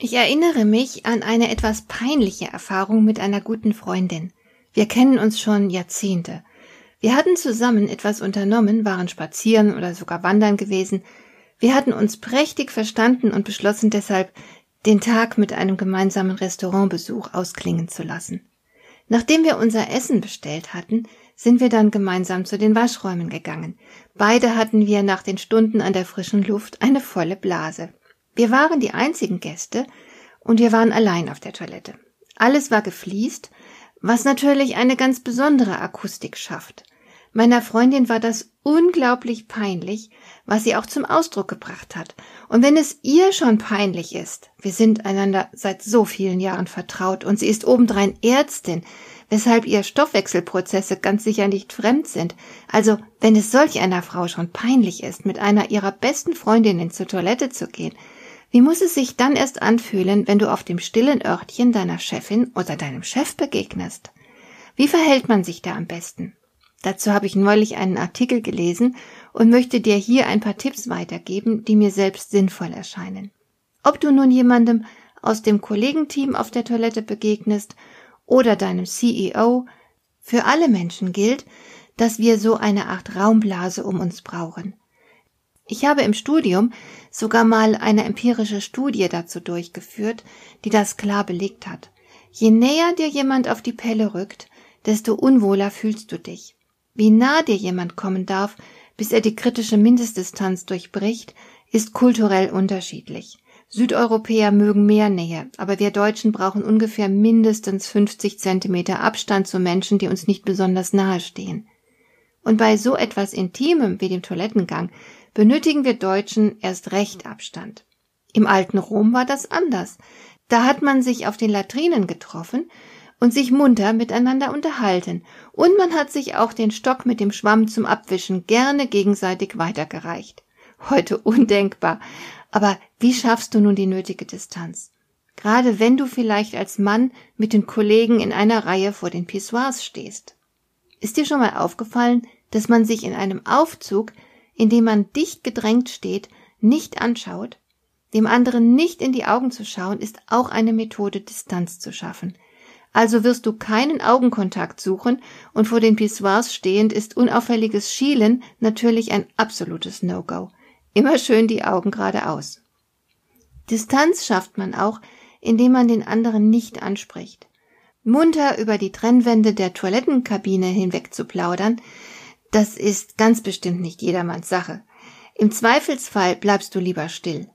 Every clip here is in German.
Ich erinnere mich an eine etwas peinliche Erfahrung mit einer guten Freundin. Wir kennen uns schon Jahrzehnte. Wir hatten zusammen etwas unternommen, waren spazieren oder sogar wandern gewesen. Wir hatten uns prächtig verstanden und beschlossen deshalb, den Tag mit einem gemeinsamen Restaurantbesuch ausklingen zu lassen. Nachdem wir unser Essen bestellt hatten, sind wir dann gemeinsam zu den Waschräumen gegangen. Beide hatten wir nach den Stunden an der frischen Luft eine volle Blase. Wir waren die einzigen Gäste und wir waren allein auf der Toilette. Alles war gefliest, was natürlich eine ganz besondere Akustik schafft. Meiner Freundin war das unglaublich peinlich, was sie auch zum Ausdruck gebracht hat. Und wenn es ihr schon peinlich ist, wir sind einander seit so vielen Jahren vertraut und sie ist obendrein Ärztin, weshalb ihr Stoffwechselprozesse ganz sicher nicht fremd sind. Also, wenn es solch einer Frau schon peinlich ist, mit einer ihrer besten Freundinnen zur Toilette zu gehen, wie muss es sich dann erst anfühlen, wenn du auf dem stillen Örtchen deiner Chefin oder deinem Chef begegnest? Wie verhält man sich da am besten? Dazu habe ich neulich einen Artikel gelesen und möchte dir hier ein paar Tipps weitergeben, die mir selbst sinnvoll erscheinen. Ob du nun jemandem aus dem Kollegenteam auf der Toilette begegnest oder deinem CEO, für alle Menschen gilt, dass wir so eine Art Raumblase um uns brauchen. Ich habe im Studium sogar mal eine empirische Studie dazu durchgeführt, die das klar belegt hat. Je näher dir jemand auf die Pelle rückt, desto unwohler fühlst du dich. Wie nah dir jemand kommen darf, bis er die kritische Mindestdistanz durchbricht, ist kulturell unterschiedlich. Südeuropäer mögen mehr Nähe, aber wir Deutschen brauchen ungefähr mindestens 50 Zentimeter Abstand zu Menschen, die uns nicht besonders nahe stehen. Und bei so etwas Intimem wie dem Toilettengang benötigen wir Deutschen erst recht Abstand. Im alten Rom war das anders. Da hat man sich auf den Latrinen getroffen und sich munter miteinander unterhalten, und man hat sich auch den Stock mit dem Schwamm zum Abwischen gerne gegenseitig weitergereicht. Heute undenkbar. Aber wie schaffst du nun die nötige Distanz? Gerade wenn du vielleicht als Mann mit den Kollegen in einer Reihe vor den Pissoirs stehst. Ist dir schon mal aufgefallen, dass man sich in einem Aufzug indem man dicht gedrängt steht, nicht anschaut, dem anderen nicht in die Augen zu schauen, ist auch eine Methode, Distanz zu schaffen. Also wirst du keinen Augenkontakt suchen und vor den Pissoirs stehend ist unauffälliges Schielen natürlich ein absolutes No-Go. Immer schön die Augen geradeaus. Distanz schafft man auch, indem man den anderen nicht anspricht. Munter über die Trennwände der Toilettenkabine hinweg zu plaudern, das ist ganz bestimmt nicht jedermanns Sache. Im Zweifelsfall bleibst du lieber still.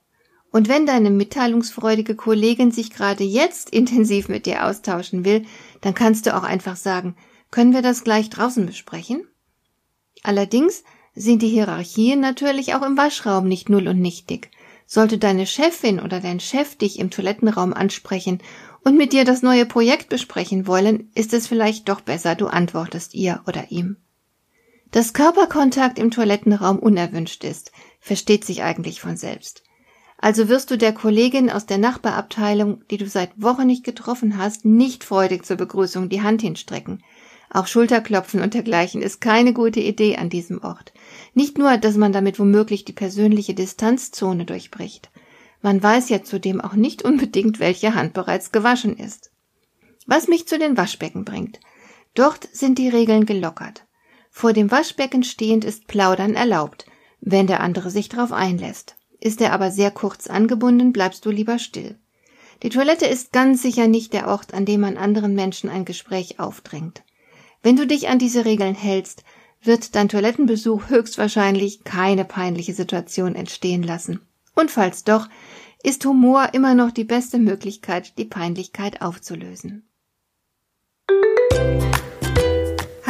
Und wenn deine mitteilungsfreudige Kollegin sich gerade jetzt intensiv mit dir austauschen will, dann kannst du auch einfach sagen, können wir das gleich draußen besprechen? Allerdings sind die Hierarchien natürlich auch im Waschraum nicht null und nichtig. Sollte deine Chefin oder dein Chef dich im Toilettenraum ansprechen und mit dir das neue Projekt besprechen wollen, ist es vielleicht doch besser, du antwortest ihr oder ihm. Dass Körperkontakt im Toilettenraum unerwünscht ist, versteht sich eigentlich von selbst. Also wirst du der Kollegin aus der Nachbarabteilung, die du seit Wochen nicht getroffen hast, nicht freudig zur Begrüßung die Hand hinstrecken. Auch Schulterklopfen und dergleichen ist keine gute Idee an diesem Ort. Nicht nur, dass man damit womöglich die persönliche Distanzzone durchbricht. Man weiß ja zudem auch nicht unbedingt, welche Hand bereits gewaschen ist. Was mich zu den Waschbecken bringt. Dort sind die Regeln gelockert. Vor dem Waschbecken stehend ist Plaudern erlaubt, wenn der andere sich darauf einlässt. Ist er aber sehr kurz angebunden, bleibst du lieber still. Die Toilette ist ganz sicher nicht der Ort, an dem man anderen Menschen ein Gespräch aufdrängt. Wenn du dich an diese Regeln hältst, wird dein Toilettenbesuch höchstwahrscheinlich keine peinliche Situation entstehen lassen. Und falls doch, ist Humor immer noch die beste Möglichkeit, die Peinlichkeit aufzulösen.